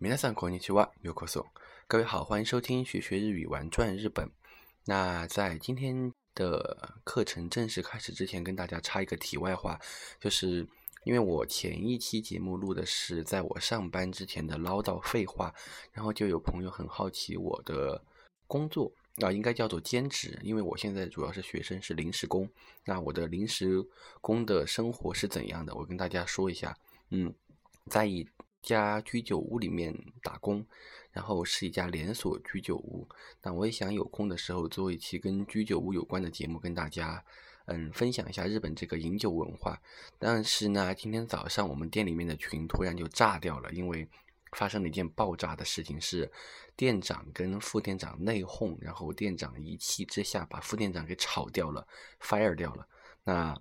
皆さんこんにちは、ようこそ。各位好，欢迎收听学学日语玩转日本。那在今天的课程正式开始之前，跟大家插一个题外话，就是因为我前一期节目录的是在我上班之前的唠叨废话，然后就有朋友很好奇我的工作啊，应该叫做兼职，因为我现在主要是学生，是临时工。那我的临时工的生活是怎样的？我跟大家说一下。嗯，在一 家居酒屋里面打工，然后是一家连锁居酒屋。那我也想有空的时候做一期跟居酒屋有关的节目，跟大家嗯分享一下日本这个饮酒文化。但是呢，今天早上我们店里面的群突然就炸掉了，因为发生了一件爆炸的事情，是店长跟副店长内讧，然后店长一气之下把副店长给炒掉了，fire 掉了。那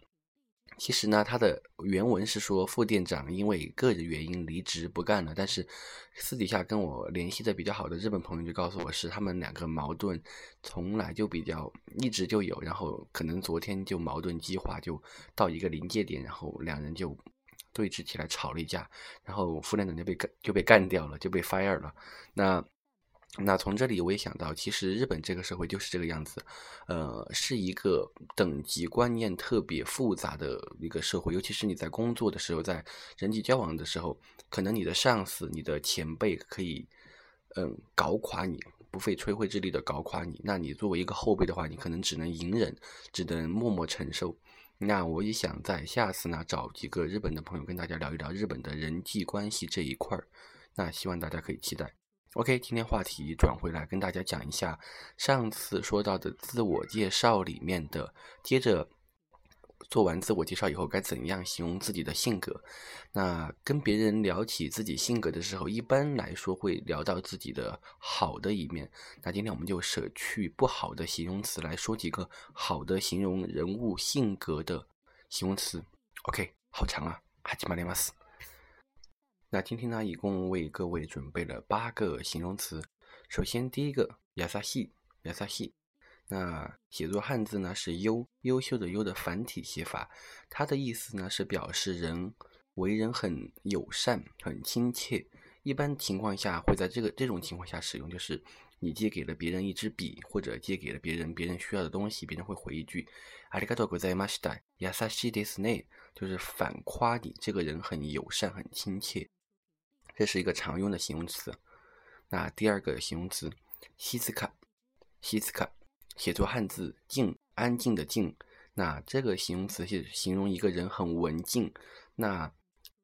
其实呢，他的原文是说副店长因为个人原因离职不干了，但是私底下跟我联系的比较好的日本朋友就告诉我是他们两个矛盾从来就比较一直就有，然后可能昨天就矛盾激化，就到一个临界点，然后两人就对峙起来吵了一架，然后副店长就被干就被干掉了，就被 fire 了。那。那从这里我也想到，其实日本这个社会就是这个样子，呃，是一个等级观念特别复杂的一个社会。尤其是你在工作的时候，在人际交往的时候，可能你的上司、你的前辈可以，嗯，搞垮你，不费吹灰之力的搞垮你。那你作为一个后辈的话，你可能只能隐忍，只能默默承受。那我也想在下次呢，找几个日本的朋友跟大家聊一聊日本的人际关系这一块儿。那希望大家可以期待。OK，今天话题转回来，跟大家讲一下上次说到的自我介绍里面的，接着做完自我介绍以后该怎样形容自己的性格。那跟别人聊起自己性格的时候，一般来说会聊到自己的好的一面。那今天我们就舍去不好的形容词，来说几个好的形容人物性格的形容词。OK，好长啊，哈基马里马斯。那今天呢，一共为各位准备了八个形容词。首先，第一个亚萨西，亚萨西。那写作汉字呢是优，优秀的优的繁体写法。它的意思呢是表示人为人很友善、很亲切。一般情况下会在这个这种情况下使用，就是你借给了别人一支笔，或者借给了别人别人需要的东西，别人会回一句“ありがとうございました”，亚萨西ですね，就是反夸你这个人很友善、很亲切。 这是一个常用的形容词。那第二个形容词，西斯卡，西斯卡，写作汉字静，安静的静。那这个形容词是形容一个人很文静。那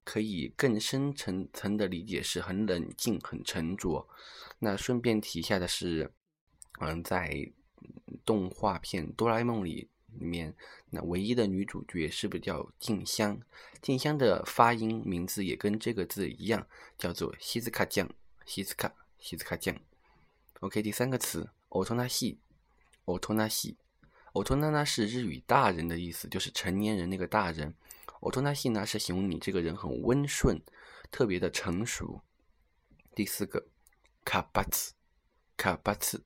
可以更深层层的理解是很冷静、很沉着。那顺便提一下的是，嗯，在动画片《哆啦 A 梦》里。里面那唯一的女主角是不是叫静香？静香的发音名字也跟这个字一样，叫做西斯卡酱，西斯卡，西斯卡酱。OK，第三个词，欧托纳西，欧托纳西，欧托纳纳是日语大人的意思，就是成年人那个大人。欧托纳西呢是形容你这个人很温顺，特别的成熟。第四个，卡巴茨，卡巴茨。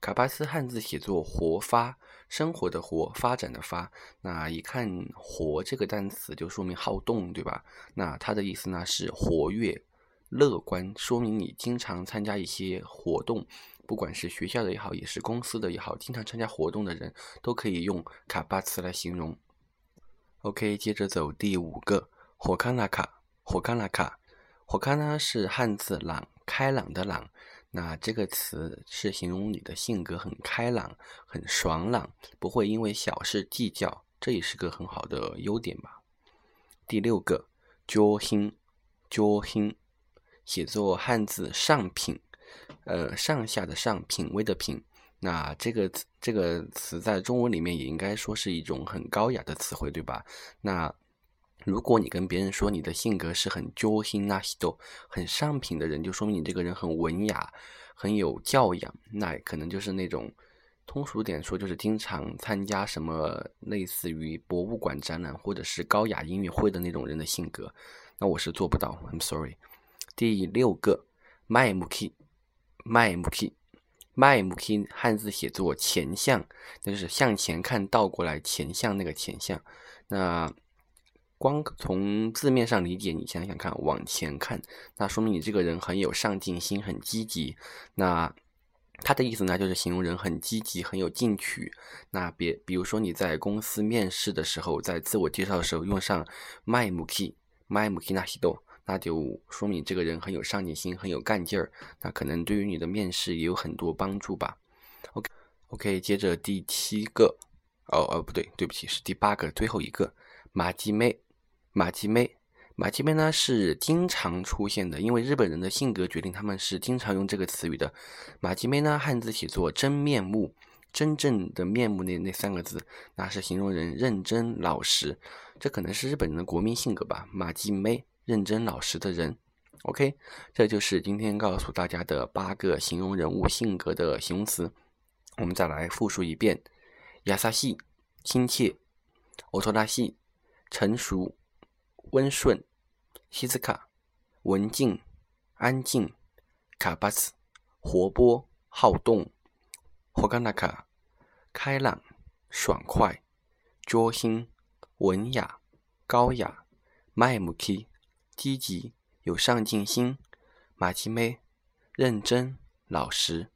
卡巴斯汉字写作“活发”，生活的“活”，发展的“发”。那一看“活”这个单词，就说明好动，对吧？那它的意思呢是活跃、乐观，说明你经常参加一些活动，不管是学校的也好，也是公司的也好，经常参加活动的人都可以用卡巴斯来形容。OK，接着走第五个“火康拉卡”，火康拉卡，火康呢是汉字“朗”，开朗的“朗”。那这个词是形容你的性格很开朗、很爽朗，不会因为小事计较，这也是个很好的优点吧。第六个，娇心，娇心，写作汉字上品，呃，上下的上，品味的品。那这个这个词在中文里面也应该说是一种很高雅的词汇，对吧？那如果你跟别人说你的性格是很娇心那西多很上品的人，就说明你这个人很文雅，很有教养。那可能就是那种通俗点说，就是经常参加什么类似于博物馆展览或者是高雅音乐会的那种人的性格。那我是做不到，I'm sorry。第六个，麦木 k 麦木 k 麦木 k 汉字写作前向，那就是向前看倒过来前向那个前向。那光从字面上理解，你想想看，往前看，那说明你这个人很有上进心，很积极。那他的意思呢，就是形容人很积极，很有进取。那别，比如说你在公司面试的时候，在自我介绍的时候用上 my muki my muki na hido，那就说明这个人很有上进心，很有干劲儿。那可能对于你的面试也有很多帮助吧。OK OK，接着第七个，哦哦不对，对不起，是第八个，最后一个马吉妹。马吉妹，马吉妹呢是经常出现的，因为日本人的性格决定他们是经常用这个词语的。马吉妹呢，汉字写作真面目，真正的面目那那三个字，那是形容人认真老实，这可能是日本人的国民性格吧。马吉妹，认真老实的人。OK，这就是今天告诉大家的八个形容人物性格的形容词。我们再来复述一遍：亚萨西，亲切；欧托拉西，成熟。温顺，西斯卡，文静，安静，卡巴斯，活泼好动，霍甘纳卡，开朗爽快，卓心文雅高雅，麦姆基积极有上进心，马奇梅认真老实。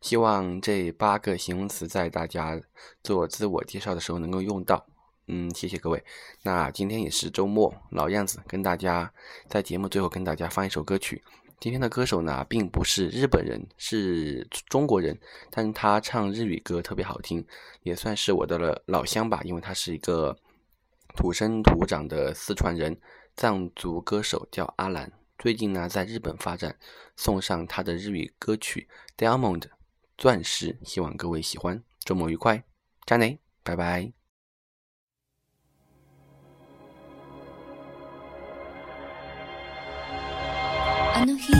希望这八个形容词在大家做自我介绍的时候能够用到。嗯，谢谢各位。那今天也是周末，老样子，跟大家在节目最后跟大家放一首歌曲。今天的歌手呢，并不是日本人，是中国人，但他唱日语歌特别好听，也算是我的老乡吧，因为他是一个土生土长的四川人，藏族歌手叫阿兰。最近呢，在日本发展，送上他的日语歌曲《Diamond》钻石，希望各位喜欢。周末愉快，加内，拜拜。あの日